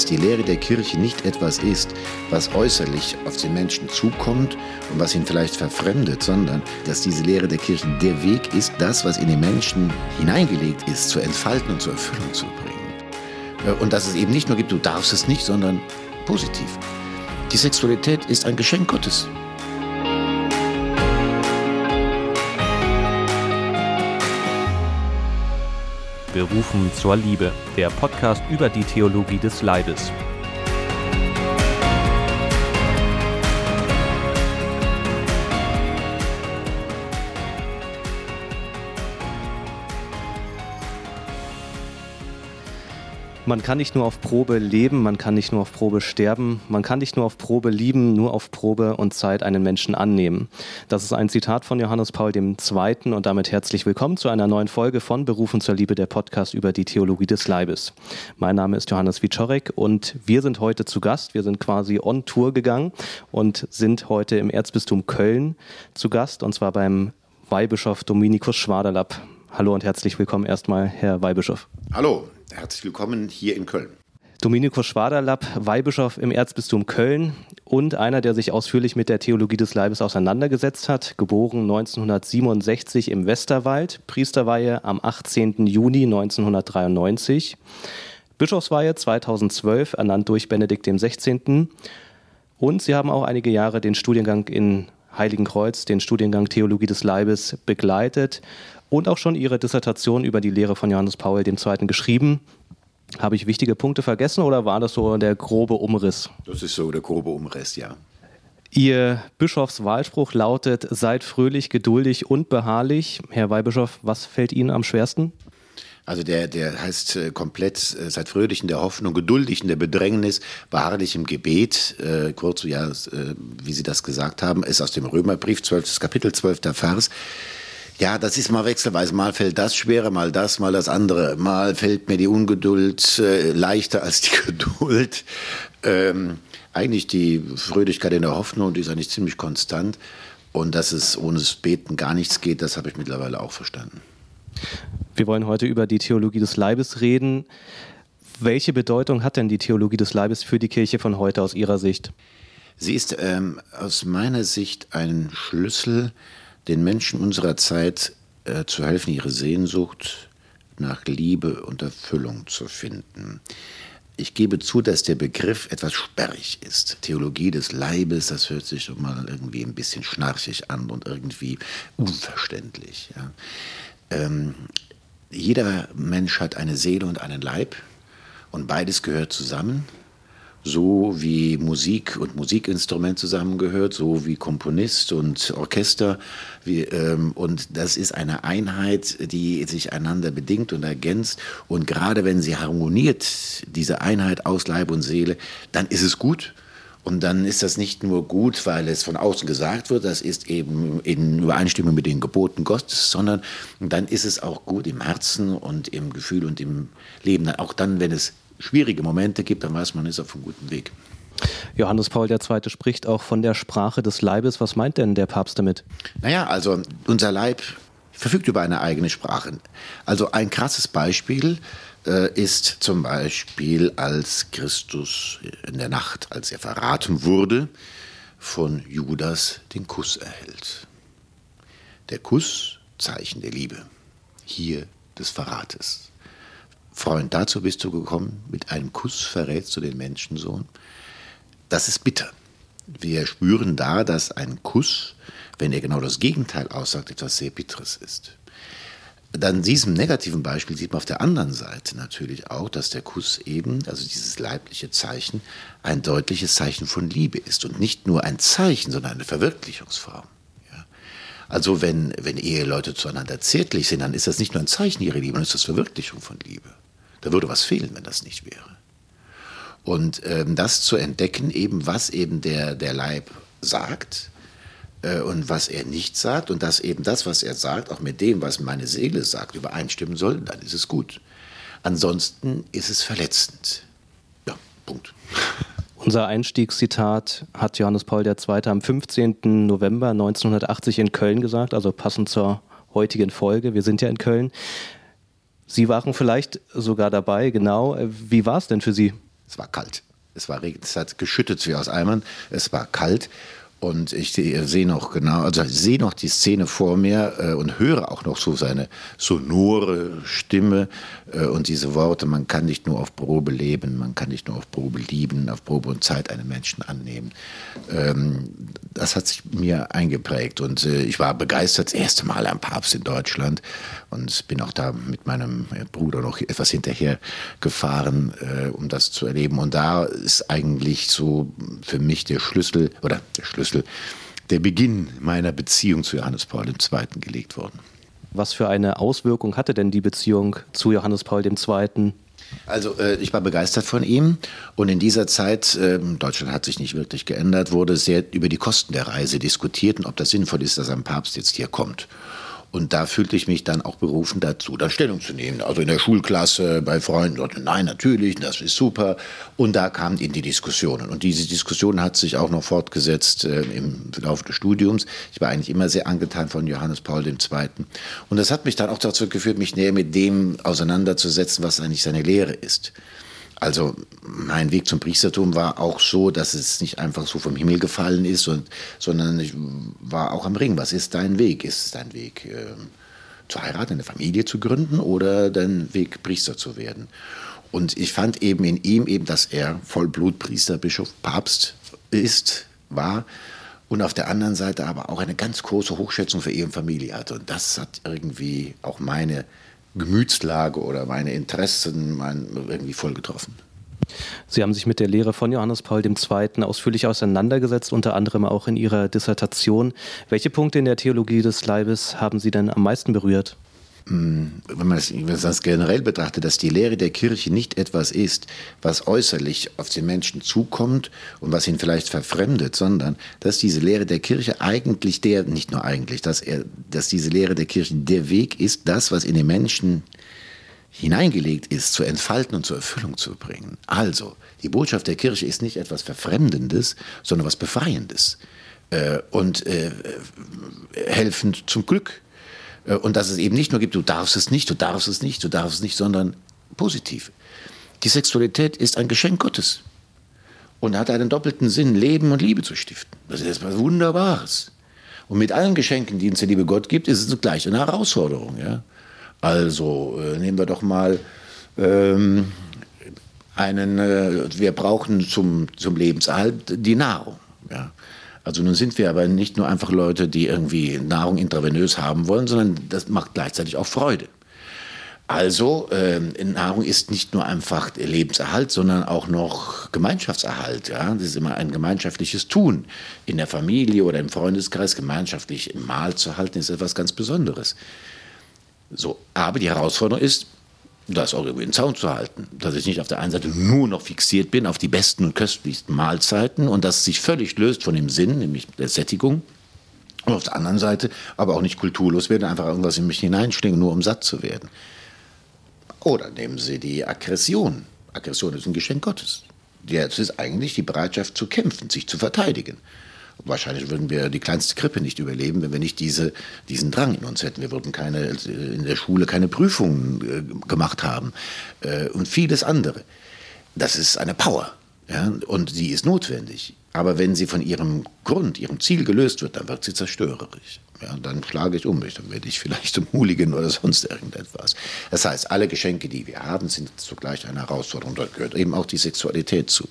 dass die Lehre der Kirche nicht etwas ist, was äußerlich auf den Menschen zukommt und was ihn vielleicht verfremdet, sondern dass diese Lehre der Kirche der Weg ist, das, was in den Menschen hineingelegt ist, zu entfalten und zur Erfüllung zu bringen. Äh, und dass es eben nicht nur gibt, du darfst es nicht, sondern positiv. Die Sexualität ist ein Geschenk Gottes. Berufen zur Liebe, der Podcast über die Theologie des Leibes. Man kann nicht nur auf Probe leben, man kann nicht nur auf Probe sterben, man kann nicht nur auf Probe lieben, nur auf Probe und Zeit einen Menschen annehmen. Das ist ein Zitat von Johannes Paul II. und damit herzlich willkommen zu einer neuen Folge von Berufen zur Liebe, der Podcast über die Theologie des Leibes. Mein Name ist Johannes Wiczorek und wir sind heute zu Gast. Wir sind quasi on Tour gegangen und sind heute im Erzbistum Köln zu Gast und zwar beim Weihbischof Dominikus Schwaderlapp. Hallo und herzlich willkommen erstmal, Herr Weihbischof. Hallo, Herzlich willkommen hier in Köln. Dominikus Schwaderlapp, Weihbischof im Erzbistum Köln und einer, der sich ausführlich mit der Theologie des Leibes auseinandergesetzt hat, geboren 1967 im Westerwald, Priesterweihe am 18. Juni 1993, Bischofsweihe 2012, ernannt durch Benedikt XVI. Und sie haben auch einige Jahre den Studiengang in Heiligenkreuz, den Studiengang Theologie des Leibes, begleitet und auch schon ihre Dissertation über die Lehre von Johannes Paul II. geschrieben. Habe ich wichtige Punkte vergessen oder war das so der grobe Umriss? Das ist so der grobe Umriss, ja. Ihr Bischofswahlspruch lautet: Seid fröhlich, geduldig und beharrlich. Herr Weihbischof, was fällt Ihnen am schwersten? Also der, der heißt äh, komplett, äh, seid fröhlich in der Hoffnung, geduldig in der Bedrängnis, beharrlich im Gebet. Äh, kurz, ja, äh, wie Sie das gesagt haben, ist aus dem Römerbrief, 12. Kapitel, 12. Vers. Ja, das ist mal wechselweise. Mal fällt das schwerer, mal das, mal das andere. Mal fällt mir die Ungeduld äh, leichter als die Geduld. Ähm, eigentlich die Fröhlichkeit in der Hoffnung, die ist eigentlich ziemlich konstant. Und dass es ohne das Beten gar nichts geht, das habe ich mittlerweile auch verstanden. Wir wollen heute über die Theologie des Leibes reden. Welche Bedeutung hat denn die Theologie des Leibes für die Kirche von heute aus Ihrer Sicht? Sie ist ähm, aus meiner Sicht ein Schlüssel den Menschen unserer Zeit äh, zu helfen, ihre Sehnsucht nach Liebe und Erfüllung zu finden. Ich gebe zu, dass der Begriff etwas sperrig ist. Theologie des Leibes, das hört sich schon mal irgendwie ein bisschen schnarchig an und irgendwie unverständlich. Ja. Ähm, jeder Mensch hat eine Seele und einen Leib und beides gehört zusammen so wie Musik und Musikinstrument zusammengehört, so wie Komponist und Orchester. Wie, ähm, und das ist eine Einheit, die sich einander bedingt und ergänzt. Und gerade wenn sie harmoniert, diese Einheit aus Leib und Seele, dann ist es gut. Und dann ist das nicht nur gut, weil es von außen gesagt wird, das ist eben in Übereinstimmung mit den Geboten Gottes, sondern dann ist es auch gut im Herzen und im Gefühl und im Leben. Auch dann, wenn es schwierige Momente gibt, dann weiß man, ist auf einem guten Weg. Johannes Paul II. spricht auch von der Sprache des Leibes. Was meint denn der Papst damit? Naja, also unser Leib verfügt über eine eigene Sprache. Also ein krasses Beispiel äh, ist zum Beispiel, als Christus in der Nacht, als er verraten wurde, von Judas den Kuss erhält. Der Kuss, Zeichen der Liebe, hier des Verrates. Freund, dazu bist du gekommen, mit einem Kuss verrätst du den Menschensohn. Das ist bitter. Wir spüren da, dass ein Kuss, wenn er genau das Gegenteil aussagt, etwas sehr Bitteres ist. Dann diesem negativen Beispiel sieht man auf der anderen Seite natürlich auch, dass der Kuss eben, also dieses leibliche Zeichen, ein deutliches Zeichen von Liebe ist und nicht nur ein Zeichen, sondern eine Verwirklichungsform. Also wenn, wenn Eheleute zueinander zärtlich sind, dann ist das nicht nur ein Zeichen ihrer Liebe, sondern ist das Verwirklichung von Liebe. Da würde was fehlen, wenn das nicht wäre. Und ähm, das zu entdecken, eben was eben der, der Leib sagt äh, und was er nicht sagt und dass eben das, was er sagt, auch mit dem, was meine Seele sagt, übereinstimmen soll, dann ist es gut. Ansonsten ist es verletzend. Ja, Punkt. Unser Einstiegszitat hat Johannes Paul II. am 15. November 1980 in Köln gesagt, also passend zur heutigen Folge. Wir sind ja in Köln. Sie waren vielleicht sogar dabei, genau. Wie war es denn für Sie? Es war kalt. Es, war, es hat geschüttet wie aus Eimern. Es war kalt. Und ich sehe noch genau, also sehe noch die Szene vor mir äh, und höre auch noch so seine sonore Stimme äh, und diese Worte, man kann nicht nur auf Probe leben, man kann nicht nur auf Probe lieben, auf Probe und Zeit einen Menschen annehmen. Ähm, das hat sich mir eingeprägt und äh, ich war begeistert, das erste Mal am Papst in Deutschland und bin auch da mit meinem Bruder noch etwas hinterher gefahren, äh, um das zu erleben. Und da ist eigentlich so für mich der Schlüssel oder der Schlüssel Schlüssel, der Beginn meiner Beziehung zu Johannes Paul II. gelegt worden. Was für eine Auswirkung hatte denn die Beziehung zu Johannes Paul II.? Also äh, ich war begeistert von ihm und in dieser Zeit, äh, Deutschland hat sich nicht wirklich geändert, wurde sehr über die Kosten der Reise diskutiert und ob das sinnvoll ist, dass ein Papst jetzt hier kommt. Und da fühlte ich mich dann auch berufen dazu, da Stellung zu nehmen. Also in der Schulklasse, bei Freunden, sagte, nein, natürlich, das ist super. Und da kamen in die Diskussionen. Und diese Diskussion hat sich auch noch fortgesetzt äh, im Laufe des Studiums. Ich war eigentlich immer sehr angetan von Johannes Paul II. Und das hat mich dann auch dazu geführt, mich näher mit dem auseinanderzusetzen, was eigentlich seine Lehre ist. Also mein Weg zum Priestertum war auch so, dass es nicht einfach so vom Himmel gefallen ist, und, sondern ich war auch am Ring. Was ist dein Weg? Ist es dein Weg, äh, zu heiraten, eine Familie zu gründen oder dein Weg, Priester zu werden? Und ich fand eben in ihm eben, dass er Vollblutpriester, Bischof, Papst ist, war und auf der anderen Seite aber auch eine ganz große Hochschätzung für Ehe und Familie hatte. Und das hat irgendwie auch meine Gemütslage oder meine Interessen mein, irgendwie voll getroffen. Sie haben sich mit der Lehre von Johannes Paul II. ausführlich auseinandergesetzt, unter anderem auch in Ihrer Dissertation. Welche Punkte in der Theologie des Leibes haben Sie denn am meisten berührt? Hm, wenn man das generell betrachtet, dass die Lehre der Kirche nicht etwas ist, was äußerlich auf den Menschen zukommt und was ihn vielleicht verfremdet, sondern dass diese Lehre der Kirche eigentlich der, nicht nur eigentlich, dass, er, dass diese Lehre der Kirche der Weg ist, das, was in den Menschen hineingelegt ist, zu entfalten und zur Erfüllung zu bringen. Also, die Botschaft der Kirche ist nicht etwas Verfremdendes, sondern was Befreiendes äh, und äh, helfend zum Glück äh, und dass es eben nicht nur gibt, du darfst es nicht, du darfst es nicht, du darfst es nicht, sondern positiv. Die Sexualität ist ein Geschenk Gottes und hat einen doppelten Sinn, Leben und Liebe zu stiften. Das ist etwas Wunderbares. Und mit allen Geschenken, die uns der liebe Gott gibt, ist es zugleich eine Herausforderung. Ja? Also äh, nehmen wir doch mal ähm, einen, äh, wir brauchen zum, zum Lebenserhalt die Nahrung. Ja? Also nun sind wir aber nicht nur einfach Leute, die irgendwie Nahrung intravenös haben wollen, sondern das macht gleichzeitig auch Freude. Also äh, Nahrung ist nicht nur einfach Lebenserhalt, sondern auch noch Gemeinschaftserhalt. Ja? Das ist immer ein gemeinschaftliches Tun. In der Familie oder im Freundeskreis gemeinschaftlich Mahl zu halten, ist etwas ganz Besonderes. So, aber die Herausforderung ist, das auch irgendwie in Zaun zu halten. Dass ich nicht auf der einen Seite nur noch fixiert bin auf die besten und köstlichsten Mahlzeiten und das sich völlig löst von dem Sinn, nämlich der Sättigung. Und auf der anderen Seite aber auch nicht kulturlos werden, einfach irgendwas in mich hineinschlingen, nur um satt zu werden. Oder nehmen Sie die Aggression. Aggression ist ein Geschenk Gottes. Das ist eigentlich die Bereitschaft zu kämpfen, sich zu verteidigen. Wahrscheinlich würden wir die kleinste Krippe nicht überleben, wenn wir nicht diese, diesen Drang in uns hätten. Wir würden keine, in der Schule keine Prüfungen äh, gemacht haben äh, und vieles andere. Das ist eine Power ja, und sie ist notwendig. Aber wenn sie von ihrem Grund, ihrem Ziel gelöst wird, dann wird sie zerstörerisch. Ja, dann schlage ich um mich, dann werde ich vielleicht zum Hooligan oder sonst irgendetwas. Das heißt, alle Geschenke, die wir haben, sind zugleich eine Herausforderung. Dort gehört eben auch die Sexualität zu.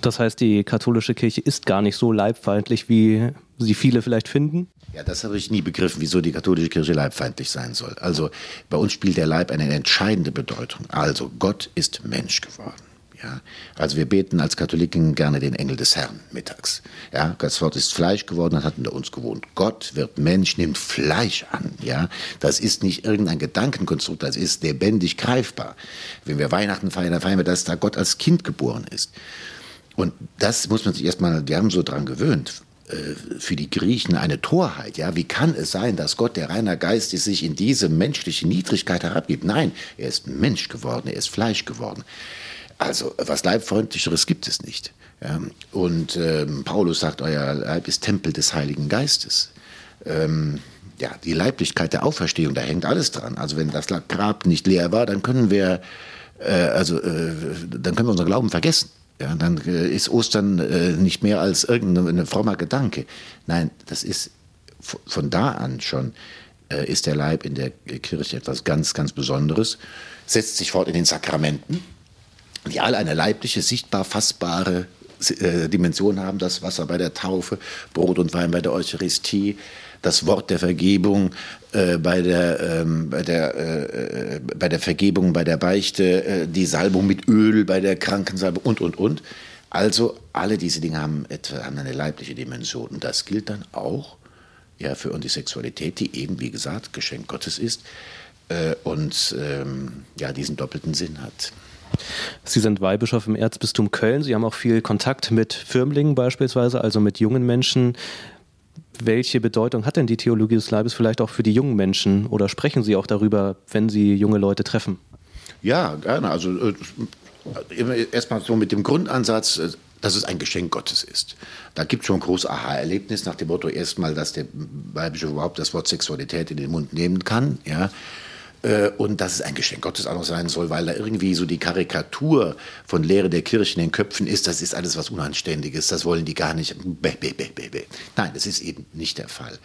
Das heißt, die katholische Kirche ist gar nicht so leibfeindlich, wie sie viele vielleicht finden? Ja, das habe ich nie begriffen, wieso die katholische Kirche leibfeindlich sein soll. Also bei uns spielt der Leib eine entscheidende Bedeutung. Also Gott ist Mensch geworden. Ja, also wir beten als Katholiken gerne den Engel des Herrn mittags. Ja, das Wort ist Fleisch geworden und hat unter uns gewohnt. Gott wird Mensch, nimmt Fleisch an. Ja, das ist nicht irgendein Gedankenkonstrukt, das ist lebendig greifbar. Wenn wir Weihnachten feiern, dann feiern wir, dass da Gott als Kind geboren ist. Und das muss man sich erstmal, die haben so dran gewöhnt. Äh, für die Griechen eine Torheit. Ja, wie kann es sein, dass Gott, der reiner Geist ist, sich in diese menschliche Niedrigkeit herabgibt? Nein, er ist Mensch geworden, er ist Fleisch geworden. Also was Leibfreundlicheres gibt es nicht. Und ähm, Paulus sagt, euer Leib ist Tempel des Heiligen Geistes. Ähm, ja, die Leiblichkeit der Auferstehung, da hängt alles dran. Also wenn das Grab nicht leer war, dann können wir, äh, also, äh, dann können wir unseren Glauben vergessen. Ja, dann äh, ist Ostern äh, nicht mehr als irgendein frommer Gedanke. Nein, das ist von da an schon äh, ist der Leib in der Kirche etwas ganz, ganz Besonderes, setzt sich fort in den Sakramenten, die alle eine leibliche, sichtbar fassbare Dimension haben. Das Wasser bei der Taufe, Brot und Wein bei der Eucharistie, das Wort der Vergebung äh, bei, der, ähm, bei, der, äh, äh bei der Vergebung, bei der Beichte, äh, die Salbung mit Öl bei der Krankensalbung und, und, und. Also alle diese Dinge haben, etwa, haben eine leibliche Dimension. Und das gilt dann auch ja, für die Sexualität, die eben, wie gesagt, Geschenk Gottes ist äh, und ähm, ja, diesen doppelten Sinn hat. Sie sind Weihbischof im Erzbistum Köln. Sie haben auch viel Kontakt mit Firmlingen beispielsweise, also mit jungen Menschen. Welche Bedeutung hat denn die Theologie des Leibes vielleicht auch für die jungen Menschen? Oder sprechen Sie auch darüber, wenn Sie junge Leute treffen? Ja, gerne. Also äh, erstmal so mit dem Grundansatz, äh, dass es ein Geschenk Gottes ist. Da gibt es schon ein großes Aha-Erlebnis nach dem Motto erstmal, dass der Weibische überhaupt das Wort Sexualität in den Mund nehmen kann. Ja. Äh, und dass es ein Geschenk Gottes auch noch sein soll, weil da irgendwie so die Karikatur von Lehre der Kirche in den Köpfen ist, das ist alles was Unanständiges, das wollen die gar nicht. Bäh, bäh, bäh, Nein, das ist eben nicht der Fall.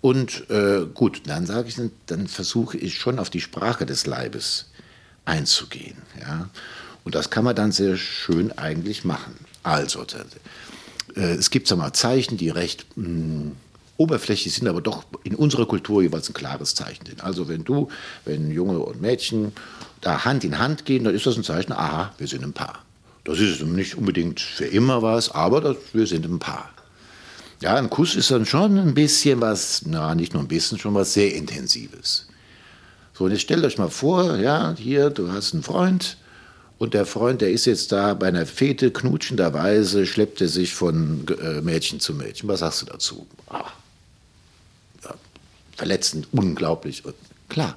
Und äh, gut, dann sage ich, dann versuche ich schon auf die Sprache des Leibes einzugehen. Ja? Und das kann man dann sehr schön eigentlich machen. Also, äh, es gibt sag mal, Zeichen, die recht mh, hm, oberflächlich sind, aber doch in unserer Kultur jeweils ein klares Zeichen sind. Also wenn du, wenn Junge und Mädchen da Hand in Hand gehen, dann ist das ein Zeichen, aha, wir sind ein Paar. Das ist nicht unbedingt für immer was, aber das, wir sind ein Paar. Ja, ein Kuss ist dann schon ein bisschen was, na, nicht nur ein bisschen, schon was sehr Intensives. So, und jetzt stellt euch mal vor, ja, hier, du hast einen Freund, und der Freund, der ist jetzt da bei einer Fete, knutschenderweise schleppt er sich von äh, Mädchen zu Mädchen. Was sagst du dazu? Ja, verletzend, unglaublich. Und klar,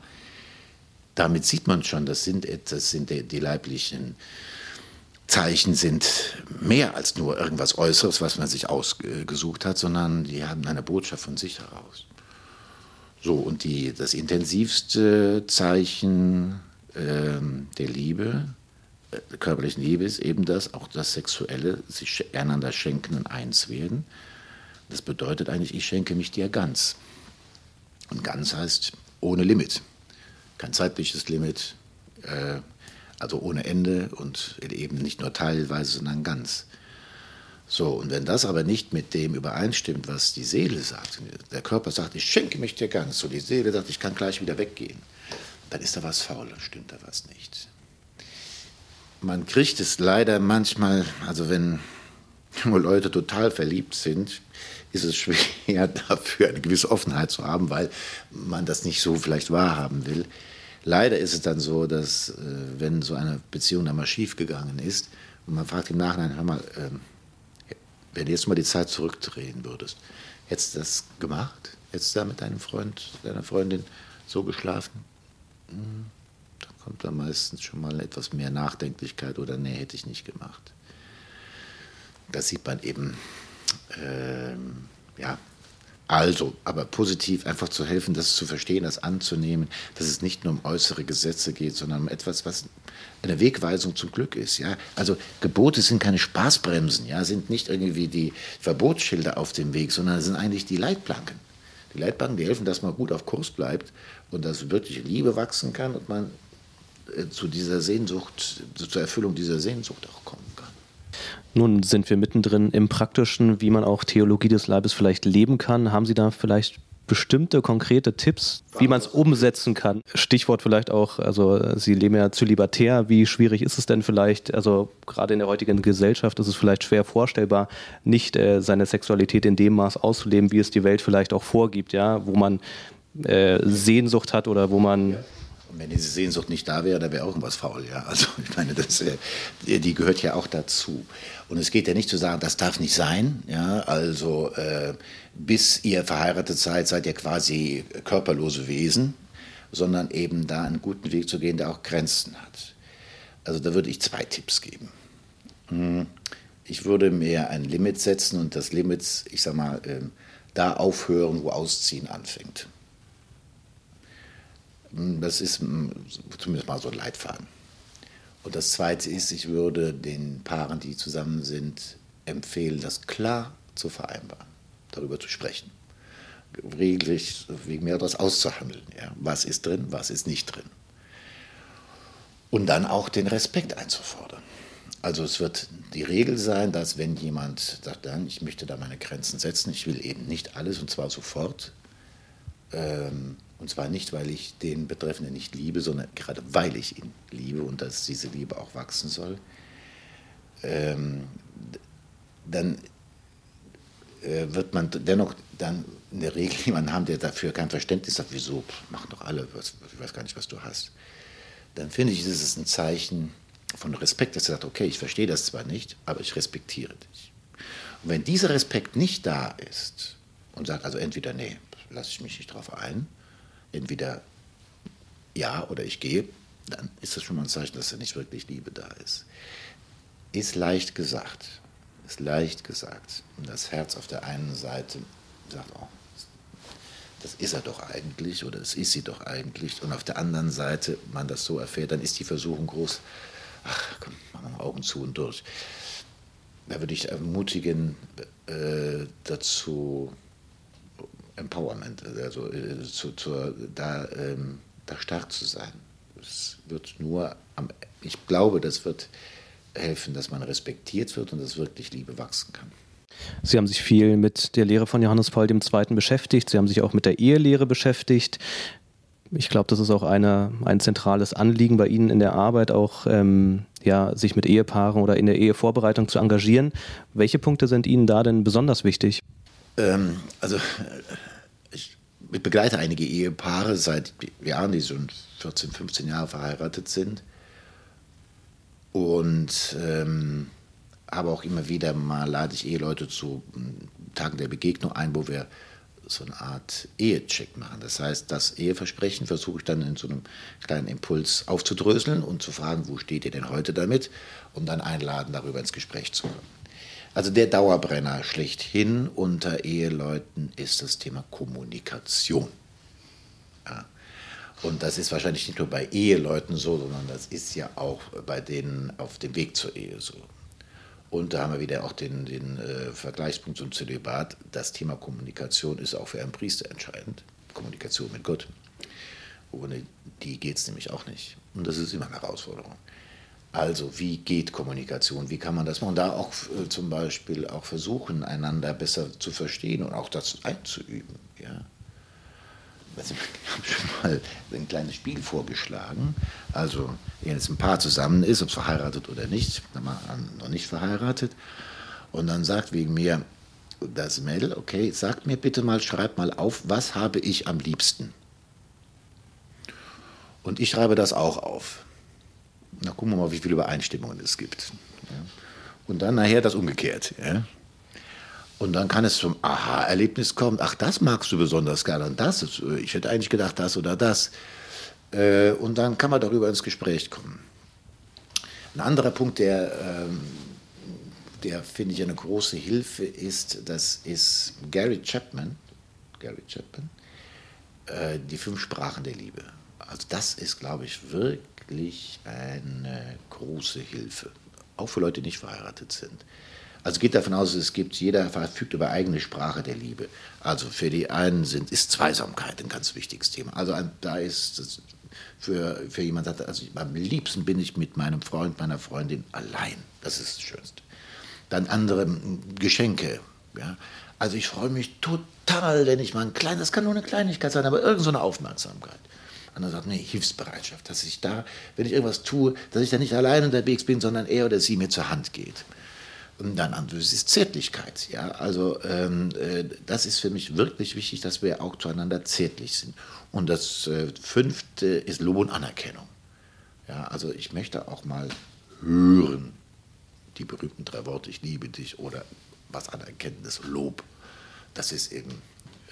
damit sieht man schon, das sind, das sind die, die leiblichen Zeichen sind mehr als nur irgendwas Äußeres, was man sich ausgesucht hat, sondern die haben eine Botschaft von sich heraus. So, und die, das intensivste Zeichen äh, der Liebe körperlichen Liebe ist eben das, auch das Sexuelle, sich einander schenken und eins werden. Das bedeutet eigentlich, ich schenke mich dir ganz. Und ganz heißt ohne Limit. Kein zeitliches Limit, äh, also ohne Ende und eben nicht nur teilweise, sondern ganz. So, und wenn das aber nicht mit dem übereinstimmt, was die Seele sagt, der Körper sagt, ich schenke mich dir ganz, so die Seele sagt, ich kann gleich wieder weggehen, dann ist da was faul, dann stimmt da was nicht man kriegt es leider manchmal, also wenn Leute total verliebt sind, ist es schwer dafür eine gewisse Offenheit zu haben, weil man das nicht so vielleicht wahrhaben will. Leider ist es dann so, dass äh, wenn so eine Beziehung dann mal schiefgegangen ist und man fragt im Nachhinein, hör mal, äh, wenn du jetzt mal die Zeit zurückdrehen würdest, hättest du das gemacht? Hättest du da mit deinem Freund, deiner Freundin so geschlafen? Hm kommt da meistens schon mal etwas mehr Nachdenklichkeit oder nee, hätte ich nicht gemacht. Da sieht man eben, ähm, ja, also, aber positiv einfach zu helfen, das zu verstehen, das anzunehmen, dass es nicht nur um äußere Gesetze geht, sondern um etwas, was eine Wegweisung zum Glück ist. Ja? Also Gebote sind keine Spaßbremsen, ja? sind nicht irgendwie die Verbotsschilder auf dem Weg, sondern sind eigentlich die Leitplanken. Die Leitplanken, die helfen, dass man gut auf Kurs bleibt und dass wirklich Liebe wachsen kann und man äh, zu dieser Sehnsucht, zur Erfüllung dieser Sehnsucht auch kann. Nun sind wir mittendrin im Praktischen, wie man auch Theologie des Leibes vielleicht leben kann. Haben Sie da vielleicht bestimmte konkrete Tipps, wie man es umsetzen kann? Stichwort vielleicht auch, also Sie leben ja zölibatär. Wie schwierig ist es denn vielleicht, also gerade in der heutigen Gesellschaft ist es vielleicht schwer vorstellbar, nicht äh, seine Sexualität in dem Maß auszuleben, wie es die Welt vielleicht auch vorgibt, ja, wo man äh, Sehnsucht hat oder wo man und wenn diese Sehnsucht nicht da wäre, dann wäre auch irgendwas faul. Ja? Also ich meine, das, äh, die gehört ja auch dazu. Und es geht ja nicht zu sagen, das darf nicht sein. Ja? Also äh, bis ihr verheiratet seid, seid ihr quasi körperlose Wesen, sondern eben da einen guten Weg zu gehen, der auch Grenzen hat. Also da würde ich zwei Tipps geben. Hm, ich würde mir ein Limit setzen und das Limit, ich sag mal, äh, da aufhören, wo Ausziehen anfängt. Das ist zumindest mal so ein Leitfaden. Und das Zweite ist, ich würde den Paaren, die zusammen sind, empfehlen, das klar zu vereinbaren, darüber zu sprechen. Regelrecht wegen mehr das auszuhandeln. Ja. Was ist drin, was ist nicht drin. Und dann auch den Respekt einzufordern. Also es wird die Regel sein, dass wenn jemand sagt, dann, ich möchte da meine Grenzen setzen, ich will eben nicht alles und zwar sofort, ähm, und zwar nicht, weil ich den Betreffenden nicht liebe, sondern gerade weil ich ihn liebe und dass diese Liebe auch wachsen soll, ähm, dann äh, wird man dennoch dann in der Regel jemanden haben, der dafür kein Verständnis hat, wieso, machen doch alle, was, ich weiß gar nicht, was du hast dann finde ich, ist es ein Zeichen von Respekt, dass er sagt, okay, ich verstehe das zwar nicht, aber ich respektiere dich. Und wenn dieser Respekt nicht da ist und sagt also entweder, nee, lasse ich mich nicht drauf ein, entweder ja oder ich gehe, dann ist das schon mal ein Zeichen, dass da nicht wirklich Liebe da ist. Ist leicht gesagt, ist leicht gesagt. Und das Herz auf der einen Seite sagt, oh, das ist er doch eigentlich oder das ist sie doch eigentlich. Und auf der anderen Seite man das so erfährt, dann ist die Versuchung groß, ach komm, machen wir mal Augen zu und durch. Da würde ich ermutigen äh, dazu, Empowerment, also äh, zu, zu, da, ähm, da stark zu sein. Es wird nur, am, ich glaube, das wird helfen, dass man respektiert wird und dass wirklich Liebe wachsen kann. Sie haben sich viel mit der Lehre von Johannes Paul II. beschäftigt. Sie haben sich auch mit der Ehelehre beschäftigt. Ich glaube, das ist auch eine, ein zentrales Anliegen bei Ihnen in der Arbeit, auch ähm, ja, sich mit Ehepaaren oder in der Ehevorbereitung zu engagieren. Welche Punkte sind Ihnen da denn besonders wichtig? Ähm, also ich begleite einige Ehepaare seit Jahren, die schon 14, 15 Jahre verheiratet sind. Und ähm, aber auch immer wieder mal lade ich Eheleute zu Tagen der Begegnung ein, wo wir so eine Art Ehecheck machen. Das heißt, das Eheversprechen versuche ich dann in so einem kleinen Impuls aufzudröseln und zu fragen, wo steht ihr denn heute damit? Und dann einladen, darüber ins Gespräch zu kommen. Also der Dauerbrenner schlechthin unter Eheleuten ist das Thema Kommunikation. Ja. Und das ist wahrscheinlich nicht nur bei Eheleuten so, sondern das ist ja auch bei denen auf dem Weg zur Ehe so. Und da haben wir wieder auch den, den äh, Vergleichspunkt zum Zölibat. Das Thema Kommunikation ist auch für einen Priester entscheidend. Kommunikation mit Gott. Ohne die geht es nämlich auch nicht. Und das ist immer eine Herausforderung. Also, wie geht Kommunikation? Wie kann man das machen? Da auch äh, zum Beispiel auch versuchen, einander besser zu verstehen und auch das einzuüben. Ja? ich habe schon mal ein kleines Spiel vorgeschlagen. Also, wenn jetzt ein Paar zusammen ist, ob es verheiratet oder nicht, noch nicht verheiratet, und dann sagt wegen mir das Mädel, okay, sagt mir bitte mal, schreib mal auf, was habe ich am liebsten? Und ich schreibe das auch auf. Na, gucken wir mal, wie viele Übereinstimmungen es gibt. Und dann nachher das umgekehrt. Ja? Und dann kann es zum Aha-Erlebnis kommen, ach, das magst du besonders gerne und das, äh, ich hätte eigentlich gedacht das oder das. Äh, und dann kann man darüber ins Gespräch kommen. Ein anderer Punkt, der, ähm, der finde ich eine große Hilfe ist, das ist Gary Chapman, Gary Chapman, äh, die fünf Sprachen der Liebe. Also das ist, glaube ich, wirklich eine große Hilfe, auch für Leute, die nicht verheiratet sind. Also geht davon aus, es gibt, jeder verfügt über eigene Sprache der Liebe. Also für die einen sind, ist Zweisamkeit ein ganz wichtiges Thema. Also da ist es für, für jemand, also am liebsten bin ich mit meinem Freund, meiner Freundin allein. Das ist das Schönste. Dann andere Geschenke. Ja. Also ich freue mich total, wenn ich mal ein kleines, das kann nur eine Kleinigkeit sein, aber irgendeine so Aufmerksamkeit. Andere sagt, nee, Hilfsbereitschaft, dass ich da, wenn ich irgendwas tue, dass ich da nicht allein unterwegs bin, sondern er oder sie mir zur Hand geht. Und dann anderes ist Zärtlichkeit. Ja? Also ähm, äh, das ist für mich wirklich wichtig, dass wir auch zueinander zärtlich sind. Und das äh, fünfte ist Lob und Anerkennung. Ja, also ich möchte auch mal hören, die berühmten drei Worte, ich liebe dich oder was anerkennendes Lob. Das ist eben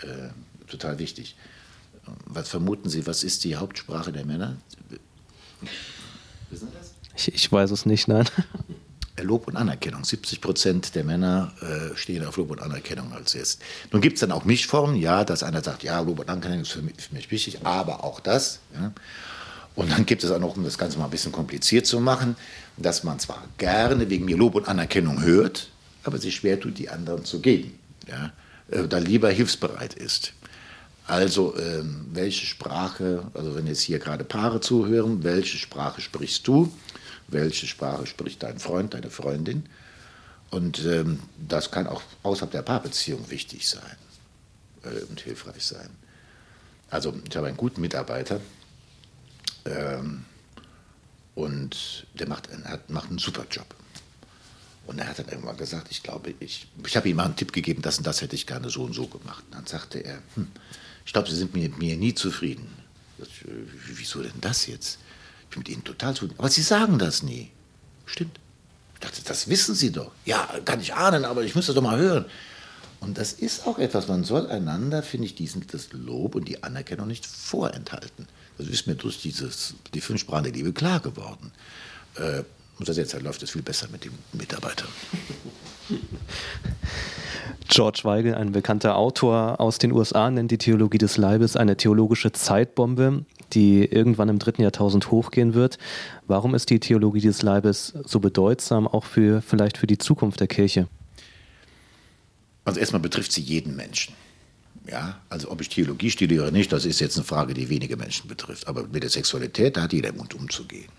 äh, total wichtig. Was vermuten Sie, was ist die Hauptsprache der Männer? Wissen Sie das? Ich, ich weiß es nicht, nein. Lob und Anerkennung. 70 Prozent der Männer äh, stehen auf Lob und Anerkennung als jetzt. Nun gibt es dann auch Mischformen, ja, dass einer sagt, ja, Lob und Anerkennung ist für mich, für mich wichtig, aber auch das. Ja. Und dann gibt es auch noch, um das Ganze mal ein bisschen kompliziert zu machen, dass man zwar gerne wegen mir Lob und Anerkennung hört, aber sich schwer tut, die anderen zu geben. Ja? Äh, da lieber hilfsbereit ist. Also, ähm, welche Sprache, also wenn jetzt hier gerade Paare zuhören, welche Sprache sprichst du? Welche Sprache spricht dein Freund, deine Freundin? Und ähm, das kann auch außerhalb der Paarbeziehung wichtig sein äh, und hilfreich sein. Also, ich habe einen guten Mitarbeiter ähm, und der macht, hat, macht einen super Job. Und er hat dann irgendwann gesagt, ich glaube, ich, ich habe ihm mal einen Tipp gegeben, das und das hätte ich gerne so und so gemacht. Und dann sagte er, hm, ich glaube, Sie sind mit mir nie zufrieden. Das, äh, wieso denn das jetzt? Ich bin mit Ihnen total zufrieden. Aber Sie sagen das nie. Stimmt. Ich dachte, das wissen Sie doch. Ja, kann ich ahnen, aber ich muss das doch mal hören. Und das ist auch etwas, man soll einander, finde ich, diesen, das Lob und die Anerkennung nicht vorenthalten. Das ist mir durch dieses, die fünf Sprachen der Liebe klar geworden. Äh, und seit jetzt läuft es viel besser mit dem Mitarbeiter. George Weigel, ein bekannter Autor aus den USA, nennt die Theologie des Leibes eine theologische Zeitbombe, die irgendwann im dritten Jahrtausend hochgehen wird. Warum ist die Theologie des Leibes so bedeutsam, auch für vielleicht für die Zukunft der Kirche? Also erstmal betrifft sie jeden Menschen. Ja, also ob ich Theologie studiere oder nicht, das ist jetzt eine Frage, die wenige Menschen betrifft. Aber mit der Sexualität, da hat jeder Mund umzugehen.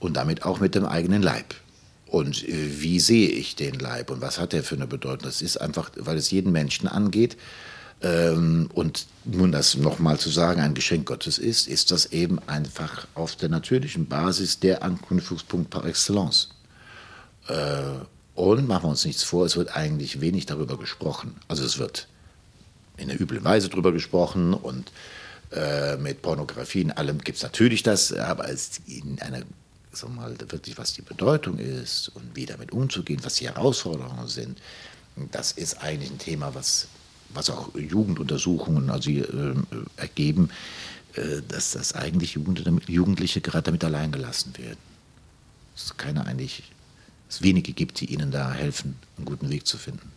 Und damit auch mit dem eigenen Leib. Und äh, wie sehe ich den Leib und was hat er für eine Bedeutung? Das ist einfach, weil es jeden Menschen angeht. Ähm, und nun das nochmal zu sagen, ein Geschenk Gottes ist, ist das eben einfach auf der natürlichen Basis der Anknüpfungspunkt par excellence. Äh, und machen wir uns nichts vor, es wird eigentlich wenig darüber gesprochen. Also es wird in einer üblen Weise darüber gesprochen und äh, mit Pornografie in allem gibt es natürlich das, aber in einer so mal wirklich, was die Bedeutung ist und wie damit umzugehen, was die Herausforderungen sind, das ist eigentlich ein Thema, was, was auch Jugenduntersuchungen also, äh, ergeben, äh, dass das eigentlich Jugendliche gerade damit allein gelassen werden. Es keine eigentlich, es wenige gibt, die ihnen da helfen, einen guten Weg zu finden.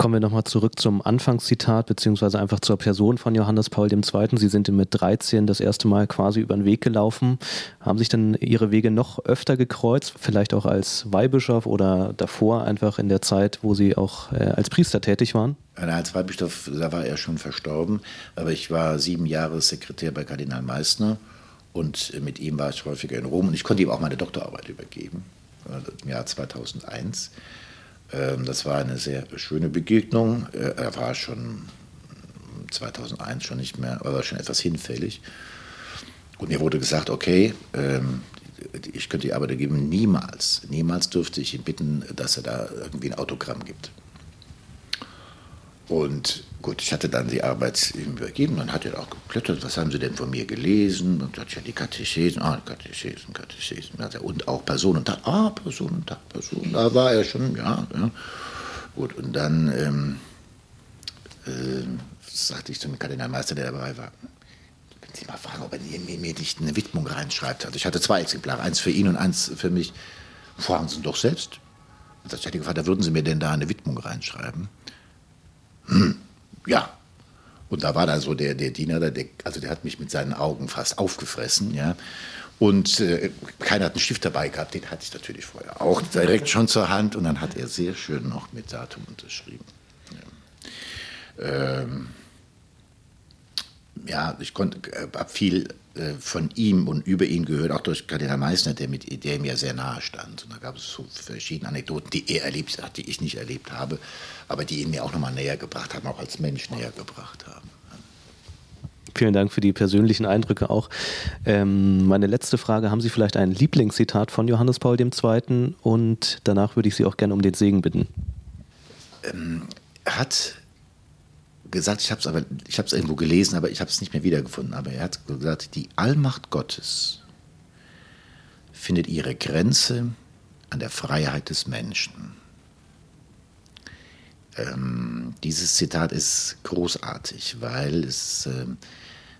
Kommen wir nochmal zurück zum Anfangszitat, beziehungsweise einfach zur Person von Johannes Paul II. Sie sind mit 13 das erste Mal quasi über den Weg gelaufen. Haben sich dann Ihre Wege noch öfter gekreuzt, vielleicht auch als Weihbischof oder davor einfach in der Zeit, wo Sie auch äh, als Priester tätig waren? Als Weihbischof, da war er schon verstorben, aber ich war sieben Jahre Sekretär bei Kardinal Meissner und mit ihm war ich häufiger in Rom und ich konnte ihm auch meine Doktorarbeit übergeben, im Jahr 2001. Ähm, das war eine sehr schöne Begegnung. Äh, er war schon 2001 schon nicht mehr, aber schon etwas hinfällig. Und mir wurde gesagt, okay, ähm, ich könnte die Arbeit geben, niemals, niemals dürfte ich ihn bitten, dass er da irgendwie ein Autogramm gibt. Und gut, ich hatte dann die Arbeit ihm übergeben, dann hat er auch geblättert, was haben Sie denn von mir gelesen? Und hat ja die Katechesen, ah, Katechesen, Katechesen, und auch Personentag, ah, Personentag, Personentag, da war er schon, ja, ja. Gut, und dann ähm, äh, sagte ich zum Kardinalmeister, der dabei war, können Sie mal fragen, ob er mir, mir nicht eine Widmung reinschreibt. Also ich hatte zwei Exemplare, eins für ihn und eins für mich. Fragen Sie doch selbst. Und ich hatte gefragt, da würden Sie mir denn da eine Widmung reinschreiben? hm, ja. Und da war da so der, der Diener, der, also der hat mich mit seinen Augen fast aufgefressen, ja. Und äh, keiner hat einen Stift dabei gehabt, den hatte ich natürlich vorher auch direkt schon zur Hand. Und dann hat er sehr schön noch mit Datum unterschrieben. Ja, ähm, ja ich konnte, äh, viel von ihm und über ihn gehört, auch durch Kardinal Meissner, der, mit, der mir sehr nahe stand. Und da gab es so verschiedene Anekdoten, die er erlebt hat, die ich nicht erlebt habe, aber die ihn mir auch nochmal näher gebracht haben, auch als Mensch näher gebracht haben. Vielen Dank für die persönlichen Eindrücke auch. Ähm, meine letzte Frage, haben Sie vielleicht ein Lieblingszitat von Johannes Paul II. Und danach würde ich Sie auch gerne um den Segen bitten. Ähm, hat gesagt, ich habe es irgendwo gelesen, aber ich habe es nicht mehr wiedergefunden. Aber er hat gesagt, die Allmacht Gottes findet ihre Grenze an der Freiheit des Menschen. Ähm, dieses Zitat ist großartig, weil es äh,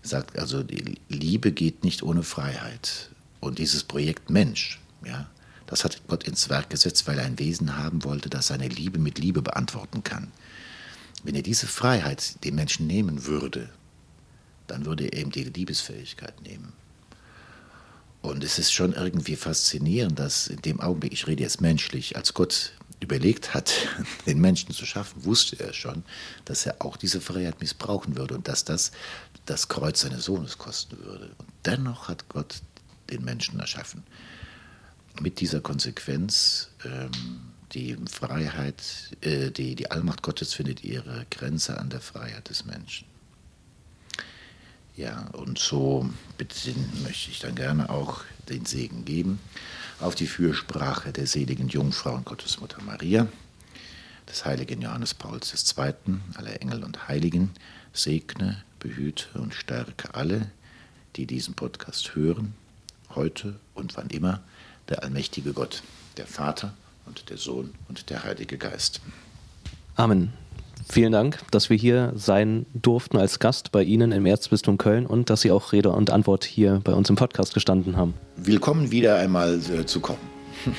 sagt, also die Liebe geht nicht ohne Freiheit. Und dieses Projekt Mensch, ja, das hat Gott ins Werk gesetzt, weil er ein Wesen haben wollte, das seine Liebe mit Liebe beantworten kann. Wenn er diese Freiheit dem Menschen nehmen würde, dann würde er eben die Liebesfähigkeit nehmen. Und es ist schon irgendwie faszinierend, dass in dem Augenblick, ich rede jetzt menschlich, als Gott überlegt hat, den Menschen zu schaffen, wusste er schon, dass er auch diese Freiheit missbrauchen würde und dass das das Kreuz seines Sohnes kosten würde. Und dennoch hat Gott den Menschen erschaffen. Mit dieser Konsequenz, ähm, die Freiheit, äh, die, die Allmacht Gottes findet ihre Grenze an der Freiheit des Menschen. Ja, und so möchte ich dann gerne auch den Segen geben auf die Fürsprache der seligen Jungfrau und Gottesmutter Maria, des heiligen Johannes Pauls II., aller Engel und Heiligen, segne, behüte und stärke alle, die diesen Podcast hören, heute und wann immer, der allmächtige Gott, der Vater und der Sohn und der Heilige Geist. Amen. Vielen Dank, dass wir hier sein durften als Gast bei Ihnen im Erzbistum Köln und dass Sie auch Rede und Antwort hier bei uns im Podcast gestanden haben. Willkommen wieder einmal äh, zu kommen.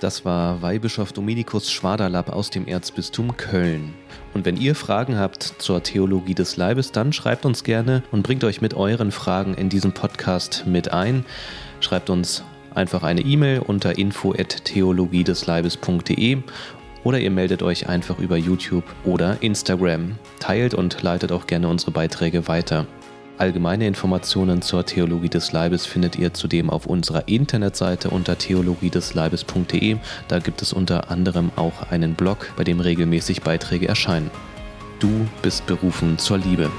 Das war Weihbischof Dominikus Schwaderlapp aus dem Erzbistum Köln. Und wenn ihr Fragen habt zur Theologie des Leibes, dann schreibt uns gerne und bringt euch mit euren Fragen in diesen Podcast mit ein. Schreibt uns einfach eine E-Mail unter info@theologiedesleibes.de oder ihr meldet euch einfach über YouTube oder Instagram. Teilt und leitet auch gerne unsere Beiträge weiter. Allgemeine Informationen zur Theologie des Leibes findet ihr zudem auf unserer Internetseite unter theologiedesleibes.de. Da gibt es unter anderem auch einen Blog, bei dem regelmäßig Beiträge erscheinen. Du bist berufen zur Liebe.